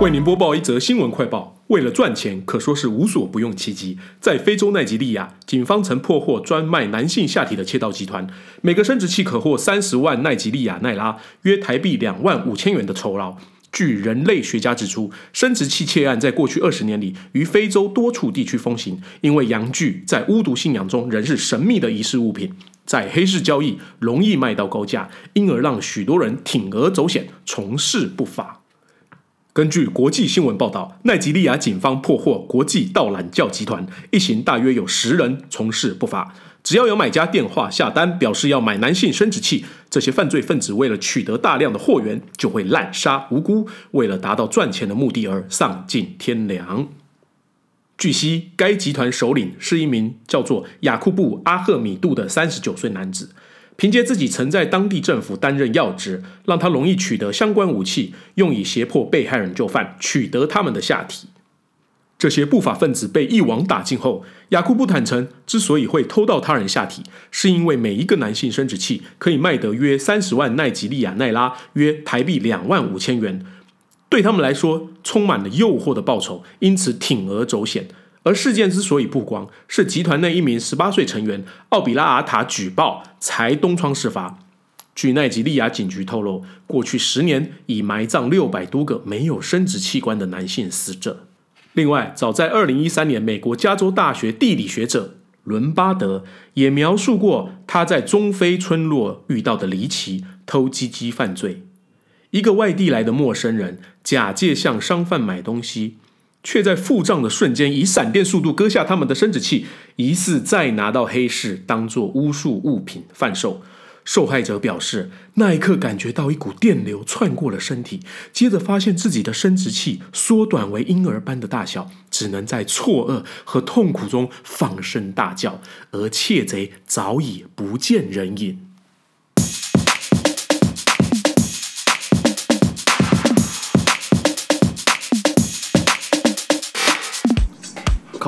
为您播报一则新闻快报。为了赚钱，可说是无所不用其极。在非洲奈及利亚，警方曾破获专卖男性下体的窃盗集团，每个生殖器可获三十万奈及利亚奈拉，约台币两万五千元的酬劳。据人类学家指出，生殖器窃案在过去二十年里于非洲多处地区风行，因为阳具在巫毒信仰中仍是神秘的仪式物品，在黑市交易容易卖到高价，因而让许多人铤而走险，从事不法。根据国际新闻报道，奈及利亚警方破获国际盗懒教集团，一行大约有十人从事不法。只要有买家电话下单，表示要买男性生殖器，这些犯罪分子为了取得大量的货源，就会滥杀无辜，为了达到赚钱的目的而丧尽天良。据悉，该集团首领是一名叫做雅库布·阿赫米杜的三十九岁男子。凭借自己曾在当地政府担任要职，让他容易取得相关武器，用以胁迫被害人就范，取得他们的下体。这些不法分子被一网打尽后，雅库布坦诚，之所以会偷到他人下体，是因为每一个男性生殖器可以卖得约三十万奈吉利亚奈拉，约台币两万五千元，对他们来说充满了诱惑的报酬，因此铤而走险。而事件之所以曝光，是集团内一名十八岁成员奥比拉阿塔举报才东窗事发。据奈及利亚警局透露，过去十年已埋葬六百多个没有生殖器官的男性死者。另外，早在二零一三年，美国加州大学地理学者伦巴德也描述过他在中非村落遇到的离奇偷鸡鸡犯罪：一个外地来的陌生人假借向商贩买东西。却在付账的瞬间以闪电速度割下他们的生殖器，疑似再拿到黑市当做巫术物品贩售。受害者表示，那一刻感觉到一股电流窜过了身体，接着发现自己的生殖器缩短为婴儿般的大小，只能在错愕和痛苦中放声大叫，而窃贼早已不见人影。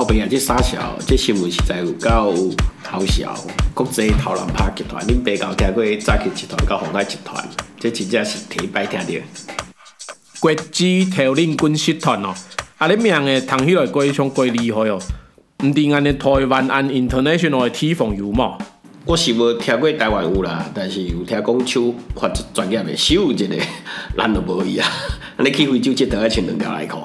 靠边啊！这傻笑，这新闻实在有够好笑。国际投篮拍集团，恁爸搞听过扎克集团、甲红海集团，这真正是第一摆听到。国际偷人军集团哦，啊，你名诶，听起来鬼像过厉害哦。毋定安尼台湾按 international 的铁缝油嘛？我是无听过台湾有啦，但是有听讲手法专业的手一个，咱都无伊啊。你去非洲佚佗要穿两条内裤。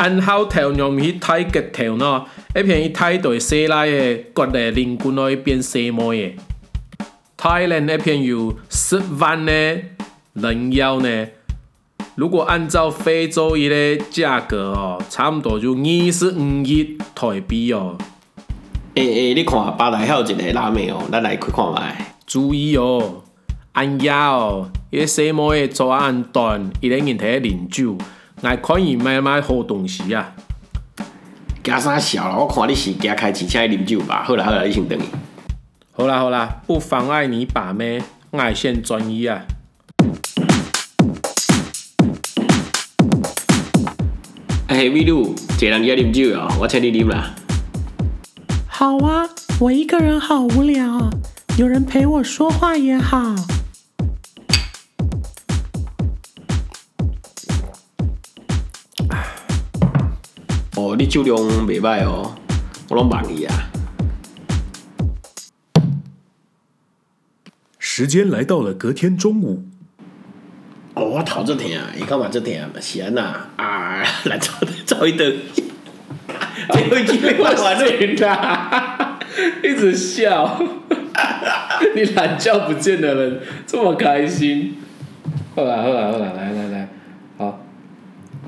按好头用去睇骨头喏，一片伊睇对西来的骨的鳞骨可以变细模的。Thailand 一片有十万的人妖呢，如果按照非洲伊的价格哦，差不多就二十五亿台币哦。诶诶，你看巴台还有一个拉面哦，咱来去看卖。注意哦，按压哦，伊西摩的做按断，伊咧人体啉酒。来可以买买好东西啊！加啥笑啦？我看你是加开钱请伊啉酒吧。好啦好啦，你先等。好啦好啦，不妨碍你把妹，爱线专一啊！哎，美女，一个人要啉酒哦，我请你啉啦。好啊，我一个人好无聊，有人陪我说话也好。你酒量袂歹哦，我拢忘记啊。时间来到了隔天中午。哦，我头真疼，伊干嘛真疼？是安呐啊，来找找一顿。最后一句话完了，一直笑。你懒觉不见的人这么开心。好啦好啦好啦，来来。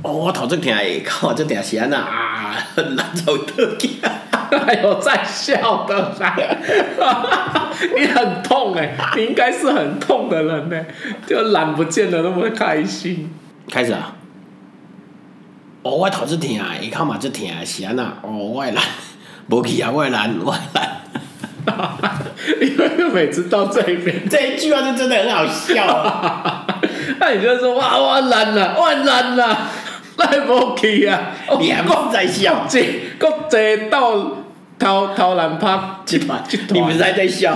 哦，我头真疼，靠，真疼是安呐啊。很难走得开，还有在笑的啦，你很痛哎，你应该是很痛的人呢，就懒不见得那么开心。开始啊！哦，我头子疼，一看嘛就疼，是安那？哦，我懒，无去啊，我懒，我懒。因为每次到这一边，这一句话就真的很好笑啊！那你就说哇，我懒了，我懒了。来不去啊！你还不在笑？这国际到偷偷懒拍集团，你们还在笑？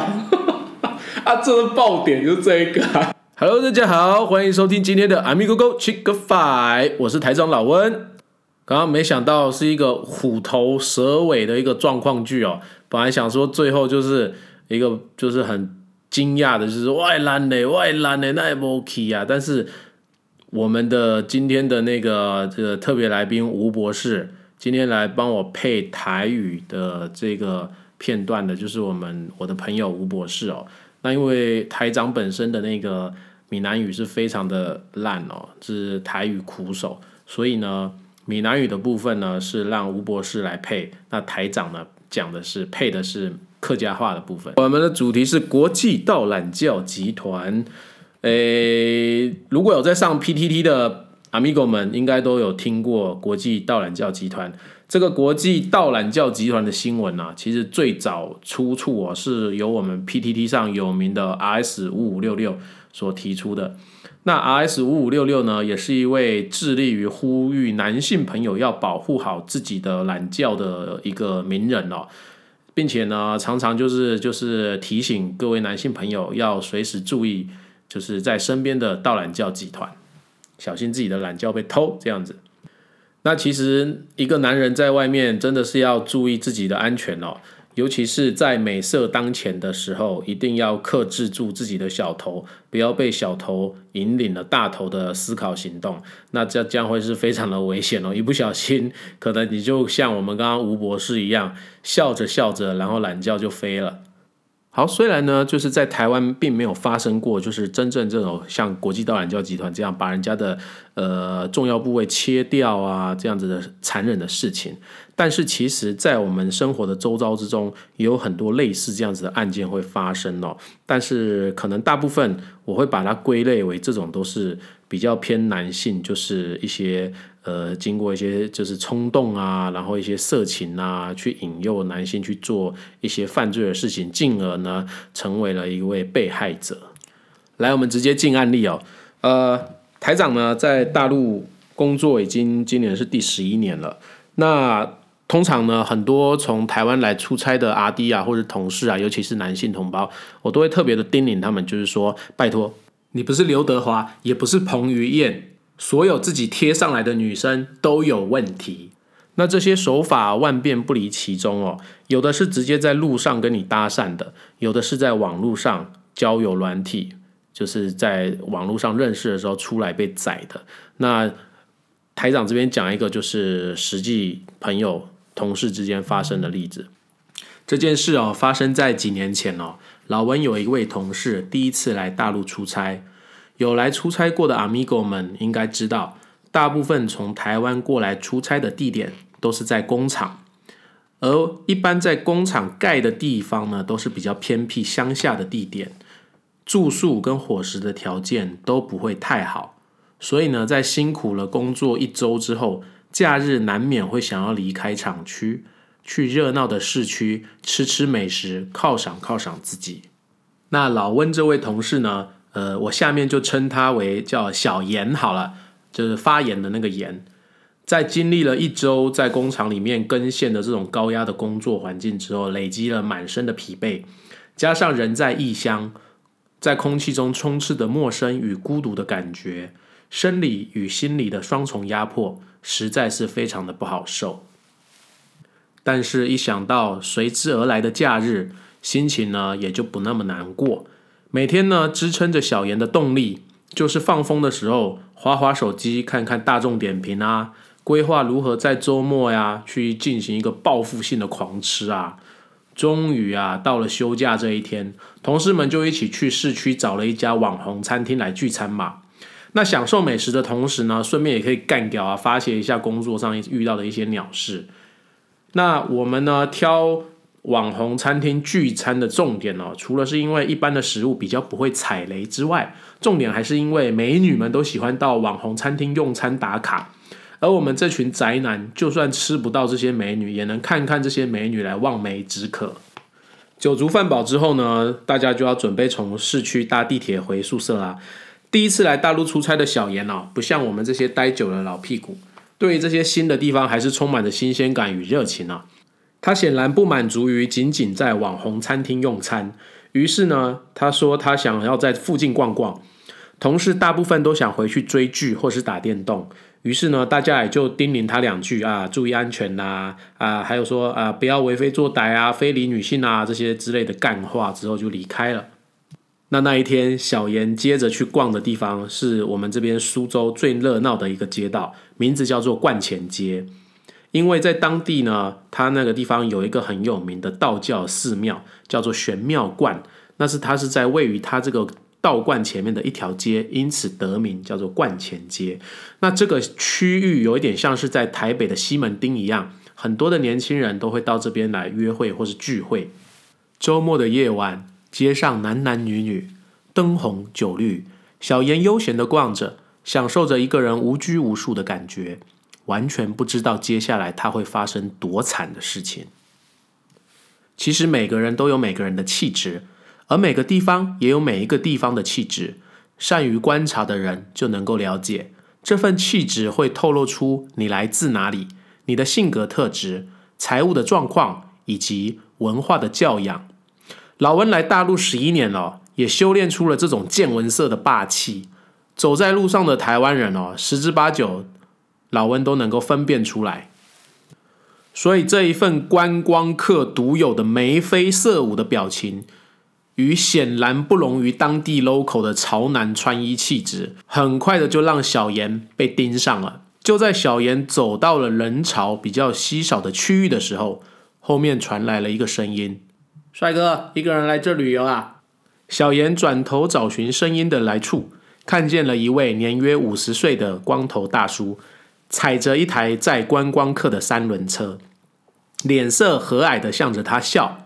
啊，这是爆点，就这一个。Hello，大家好，欢迎收听今天的 Amigo Go Chick Five，我是台长老温。刚刚没想到是一个虎头蛇尾的一个状况剧哦，本来想说最后就是一个就是很惊讶的，就是外烂嘞外烂嘞那也不 OK 啊，但是我们的今天的那个这个特别来宾吴博士，今天来帮我配台语的这个片段的，就是我们我的朋友吴博士哦。那因为台长本身的那个闽南语是非常的烂哦，是台语苦手，所以呢，闽南语的部分呢是让吴博士来配，那台长呢讲的是配的是客家话的部分。我们的主题是国际道懒教集团，诶，如果有在上 PTT 的 Amigo 们，应该都有听过国际道懒教集团。这个国际道懒教集团的新闻啊，其实最早出处啊，是由我们 PTT 上有名的 RS 五五六六所提出的。那 RS 五五六六呢，也是一位致力于呼吁男性朋友要保护好自己的懒觉的一个名人哦，并且呢，常常就是就是提醒各位男性朋友要随时注意，就是在身边的盗懒教集团，小心自己的懒觉被偷这样子。那其实一个男人在外面真的是要注意自己的安全哦，尤其是在美色当前的时候，一定要克制住自己的小头，不要被小头引领了大头的思考行动，那这将会是非常的危险哦。一不小心，可能你就像我们刚刚吴博士一样，笑着笑着，然后懒觉就飞了。好，虽然呢，就是在台湾并没有发生过，就是真正这种像国际盗懒教集团这样把人家的呃重要部位切掉啊这样子的残忍的事情，但是其实，在我们生活的周遭之中，也有很多类似这样子的案件会发生哦。但是可能大部分我会把它归类为这种都是比较偏男性，就是一些。呃，经过一些就是冲动啊，然后一些色情啊，去引诱男性去做一些犯罪的事情，进而呢，成为了一位被害者。来，我们直接进案例哦。呃，台长呢，在大陆工作已经今年是第十一年了。那通常呢，很多从台湾来出差的阿弟啊，或者同事啊，尤其是男性同胞，我都会特别的叮咛他们，就是说，拜托，你不是刘德华，也不是彭于晏。所有自己贴上来的女生都有问题，那这些手法万变不离其中哦。有的是直接在路上跟你搭讪的，有的是在网络上交友软体，就是在网络上认识的时候出来被宰的。那台长这边讲一个，就是实际朋友、同事之间发生的例子。这件事哦，发生在几年前哦。老文有一位同事第一次来大陆出差。有来出差过的 amigo 们应该知道，大部分从台湾过来出差的地点都是在工厂，而一般在工厂盖的地方呢，都是比较偏僻乡下的地点，住宿跟伙食的条件都不会太好，所以呢，在辛苦了工作一周之后，假日难免会想要离开厂区，去热闹的市区吃吃美食，犒赏犒赏自己。那老温这位同事呢？呃，我下面就称他为叫小严好了，就是发炎的那个严。在经历了一周在工厂里面更线的这种高压的工作环境之后，累积了满身的疲惫，加上人在异乡，在空气中充斥的陌生与孤独的感觉，生理与心理的双重压迫，实在是非常的不好受。但是，一想到随之而来的假日，心情呢也就不那么难过。每天呢，支撑着小严的动力，就是放风的时候，划划手机，看看大众点评啊，规划如何在周末呀，去进行一个报复性的狂吃啊。终于啊，到了休假这一天，同事们就一起去市区找了一家网红餐厅来聚餐嘛。那享受美食的同时呢，顺便也可以干掉啊，发泄一下工作上遇到的一些鸟事。那我们呢，挑。网红餐厅聚餐的重点哦，除了是因为一般的食物比较不会踩雷之外，重点还是因为美女们都喜欢到网红餐厅用餐打卡，而我们这群宅男就算吃不到这些美女，也能看看这些美女来望梅止渴。酒足饭饱之后呢，大家就要准备从市区搭地铁回宿舍啦。第一次来大陆出差的小严哦，不像我们这些待久了老屁股，对于这些新的地方还是充满着新鲜感与热情啊。他显然不满足于仅仅在网红餐厅用餐，于是呢，他说他想要在附近逛逛。同事大部分都想回去追剧或是打电动，于是呢，大家也就叮咛他两句啊，注意安全呐、啊，还有说啊，不要为非作歹啊，非礼女性啊这些之类的干话，之后就离开了。那那一天，小妍接着去逛的地方是我们这边苏州最热闹的一个街道，名字叫做冠前街。因为在当地呢，它那个地方有一个很有名的道教寺庙，叫做玄妙观。那是它是在位于它这个道观前面的一条街，因此得名叫做冠前街。那这个区域有一点像是在台北的西门町一样，很多的年轻人都会到这边来约会或是聚会。周末的夜晚，街上男男女女，灯红酒绿，小妍悠闲的逛着，享受着一个人无拘无束的感觉，完全不知道接下来他会发生多惨的事情。其实每个人都有每个人的气质，而每个地方也有每一个地方的气质。善于观察的人就能够了解，这份气质会透露出你来自哪里、你的性格特质、财务的状况以及文化的教养。老温来大陆十一年了，也修炼出了这种见闻色的霸气。走在路上的台湾人哦，十之八九，老温都能够分辨出来。所以这一份观光客独有的眉飞色舞的表情，与显然不容于当地 local 的潮男穿衣气质，很快的就让小妍被盯上了。就在小妍走到了人潮比较稀少的区域的时候，后面传来了一个声音。帅哥，一个人来这旅游啊？小妍转头找寻声音的来处，看见了一位年约五十岁的光头大叔，踩着一台载观光客的三轮车，脸色和蔼的向着他笑。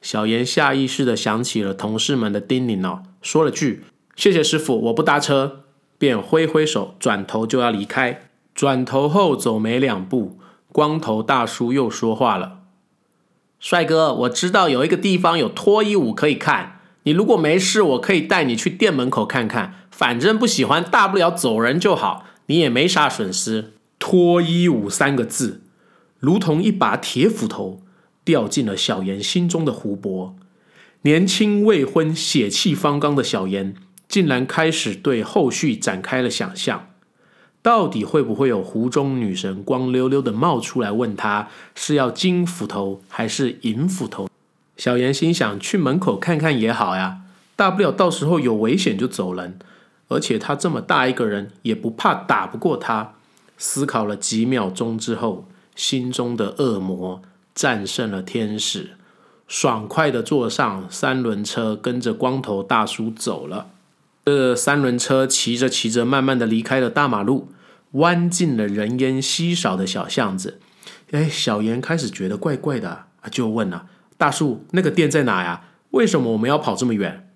小妍下意识的想起了同事们的叮咛哦，说了句“谢谢师傅，我不搭车”，便挥挥手，转头就要离开。转头后走没两步，光头大叔又说话了。帅哥，我知道有一个地方有脱衣舞可以看，你如果没事，我可以带你去店门口看看。反正不喜欢，大不了走人就好，你也没啥损失。脱衣舞三个字，如同一把铁斧头，掉进了小妍心中的湖泊。年轻未婚、血气方刚的小妍，竟然开始对后续展开了想象。到底会不会有湖中女神光溜溜的冒出来问他是要金斧头还是银斧头？小妍心想去门口看看也好呀，大不了到时候有危险就走人。而且他这么大一个人，也不怕打不过他。思考了几秒钟之后，心中的恶魔战胜了天使，爽快的坐上三轮车，跟着光头大叔走了。这三轮车骑着骑着，慢慢的离开了大马路，弯进了人烟稀少的小巷子。哎，小妍开始觉得怪怪的，啊，就问了大叔：“那个店在哪呀？为什么我们要跑这么远？”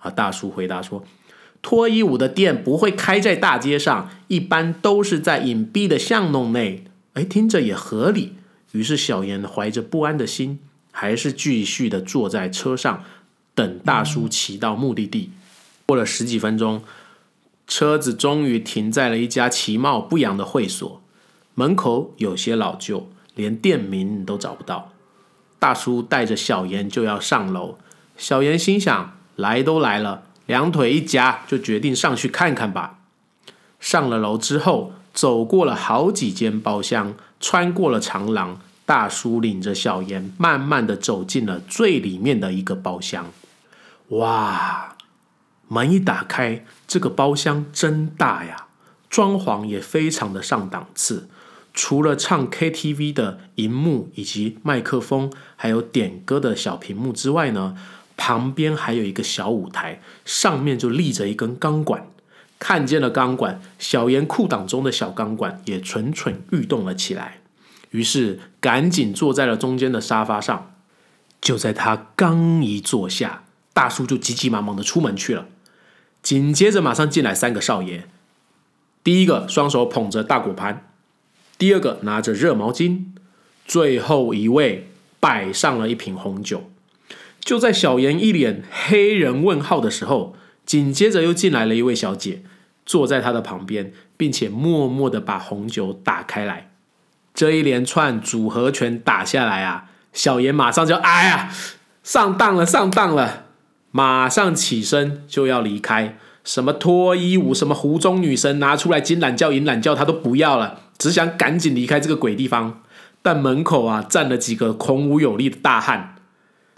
啊，大叔回答说：“脱衣舞的店不会开在大街上，一般都是在隐蔽的巷弄内。”哎，听着也合理。于是小妍怀着不安的心，还是继续的坐在车上，等大叔骑到目的地。过了十几分钟，车子终于停在了一家其貌不扬的会所，门口有些老旧，连店名都找不到。大叔带着小妍就要上楼，小妍心想：来都来了，两腿一夹，就决定上去看看吧。上了楼之后，走过了好几间包厢，穿过了长廊，大叔领着小妍慢慢的走进了最里面的一个包厢。哇！门一打开，这个包厢真大呀！装潢也非常的上档次，除了唱 KTV 的荧幕以及麦克风，还有点歌的小屏幕之外呢，旁边还有一个小舞台，上面就立着一根钢管。看见了钢管，小妍裤裆中的小钢管也蠢蠢欲动了起来，于是赶紧坐在了中间的沙发上。就在他刚一坐下，大叔就急急忙忙的出门去了。紧接着，马上进来三个少爷。第一个双手捧着大果盘，第二个拿着热毛巾，最后一位摆上了一瓶红酒。就在小妍一脸黑人问号的时候，紧接着又进来了一位小姐，坐在她的旁边，并且默默的把红酒打开来。这一连串组合拳打下来啊，小妍马上就哎呀，上当了，上当了。马上起身就要离开，什么脱衣舞，什么湖中女神拿出来金懒觉、银懒觉，他都不要了，只想赶紧离开这个鬼地方。但门口啊站了几个孔武有力的大汉，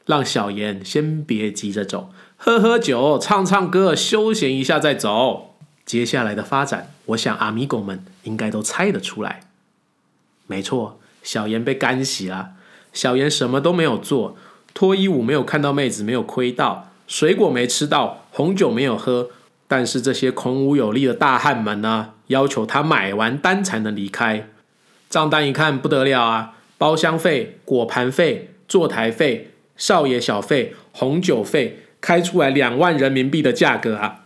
让小妍先别急着走，喝喝酒、唱唱歌、休闲一下再走。接下来的发展，我想阿米狗们应该都猜得出来。没错，小妍被干洗了。小妍什么都没有做，脱衣舞没有看到妹子，没有亏到，水果没吃到，红酒没有喝。但是这些孔武有力的大汉们呢，要求他买完单才能离开。账单一看不得了啊，包厢费、果盘费、坐台费、少爷小费、红酒费，开出来两万人民币的价格啊！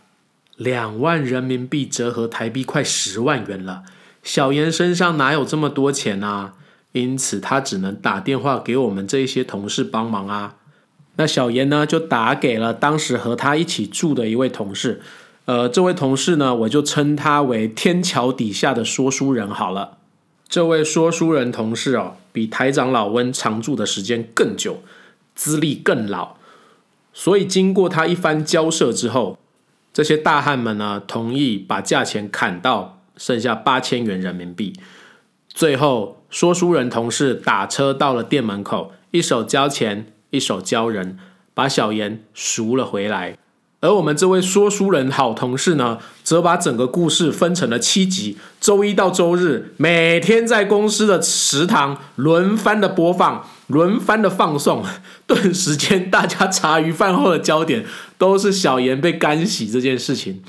两万人民币折合台币快十万元了。小严身上哪有这么多钱啊？因此他只能打电话给我们这些同事帮忙啊。那小严呢，就打给了当时和他一起住的一位同事。呃，这位同事呢，我就称他为天桥底下的说书人好了。这位说书人同事哦，比台长老温常住的时间更久，资历更老，所以经过他一番交涉之后，这些大汉们呢，同意把价钱砍到剩下八千元人民币。最后，说书人同事打车到了店门口，一手交钱，一手交人，把小严赎了回来。而我们这位说书人好同事呢，则把整个故事分成了七集，周一到周日每天在公司的食堂轮番的播放，轮番的放送。顿时间，大家茶余饭后的焦点都是小严被干洗这件事情。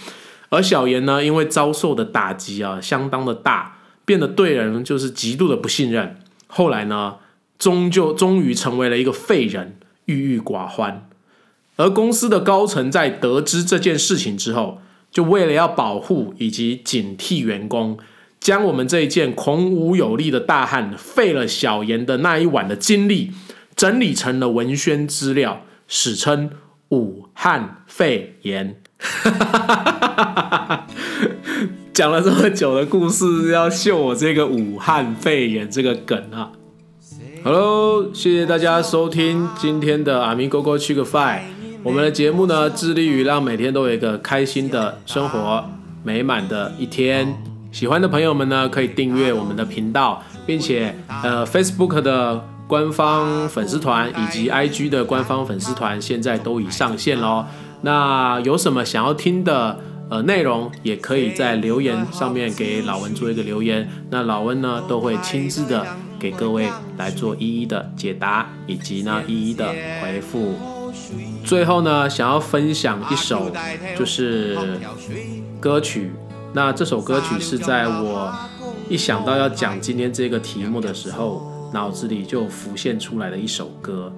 而小严呢，因为遭受的打击啊，相当的大，变得对人就是极度的不信任。后来呢，终究终于成为了一个废人，郁郁寡欢。而公司的高层在得知这件事情之后，就为了要保护以及警惕员工，将我们这一件孔武有力的大汉废了小严的那一晚的经历，整理成了文宣资料，史称“武汉肺炎”。讲了这么久的故事，要秀我这个武汉肺炎这个梗啊！Hello，谢谢大家收听今天的阿明哥哥去个饭。我们的节目呢，致力于让每天都有一个开心的生活，美满的一天。喜欢的朋友们呢，可以订阅我们的频道，并且呃，Facebook 的官方粉丝团以及 IG 的官方粉丝团现在都已上线喽。那有什么想要听的呃内容，也可以在留言上面给老温做一个留言，那老温呢都会亲自的给各位来做一一的解答，以及呢一一的回复。最后呢，想要分享一首就是歌曲。那这首歌曲是在我一想到要讲今天这个题目的时候，脑子里就浮现出来的一首歌。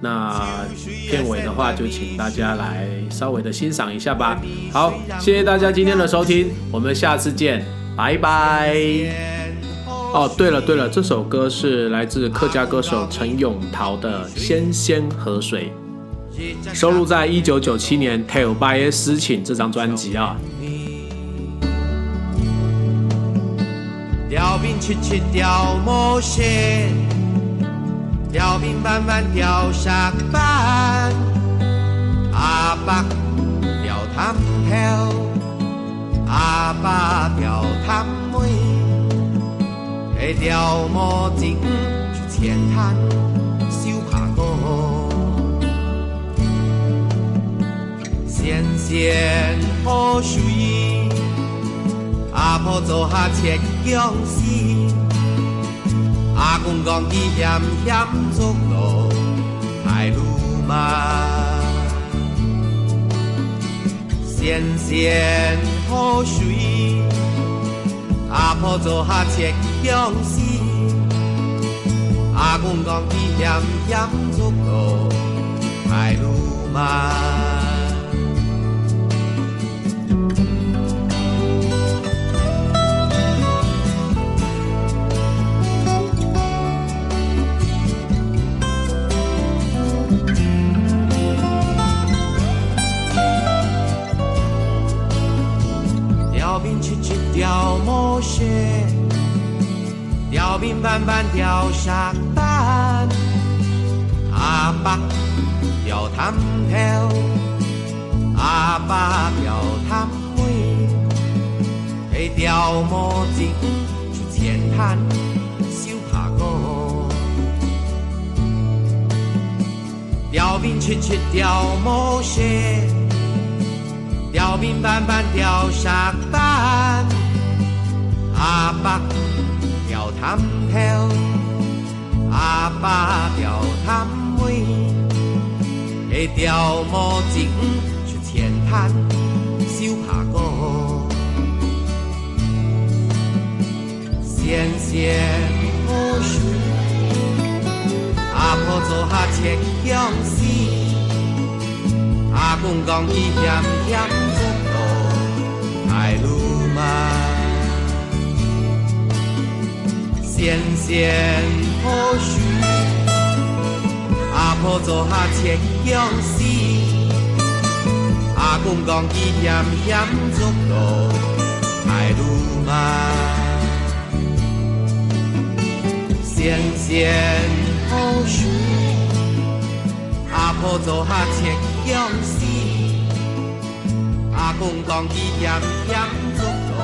那片尾的话，就请大家来稍微的欣赏一下吧。好，谢谢大家今天的收听，我们下次见，拜拜。哦，对了对了，这首歌是来自客家歌手陈永桃的《仙仙河水》。收录在一九九七年《Tell by a 私情》这张专辑啊。调兵七七调毛线，调兵板板调沙板，阿爸调汤条，阿爸调汤梅，哎调毛巾去浅滩。纤纤河水，阿婆做下切姜丝，阿公讲伊险险走路海路漫。纤纤河水，阿婆做下切姜丝，阿公讲伊险险走路海路漫。钓平板板钓沙板，阿爸钓汤条，阿爸钓探妹，会钓毛钱出钱摊，收下果。钓兵出出钓毛蟹，钓兵板板钓沙板，阿爸钓探头，阿爸钓探妹，会钓毛钱出钱摊，收下果。纤纤好水，阿婆做下切姜丝，阿公讲伊咸咸做路爱路嘛。纤纤好水，阿婆做下切姜丝，阿公讲伊咸咸做路爱路嘛。纤纤好水，阿婆做下切姜丝，阿公讲伊咸咸做路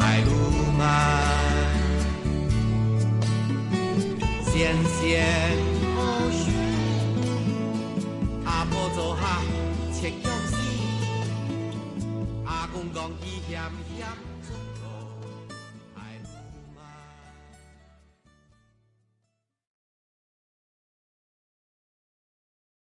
爱路嘛。纤纤好水，阿婆做下切姜丝，阿公讲伊嫌。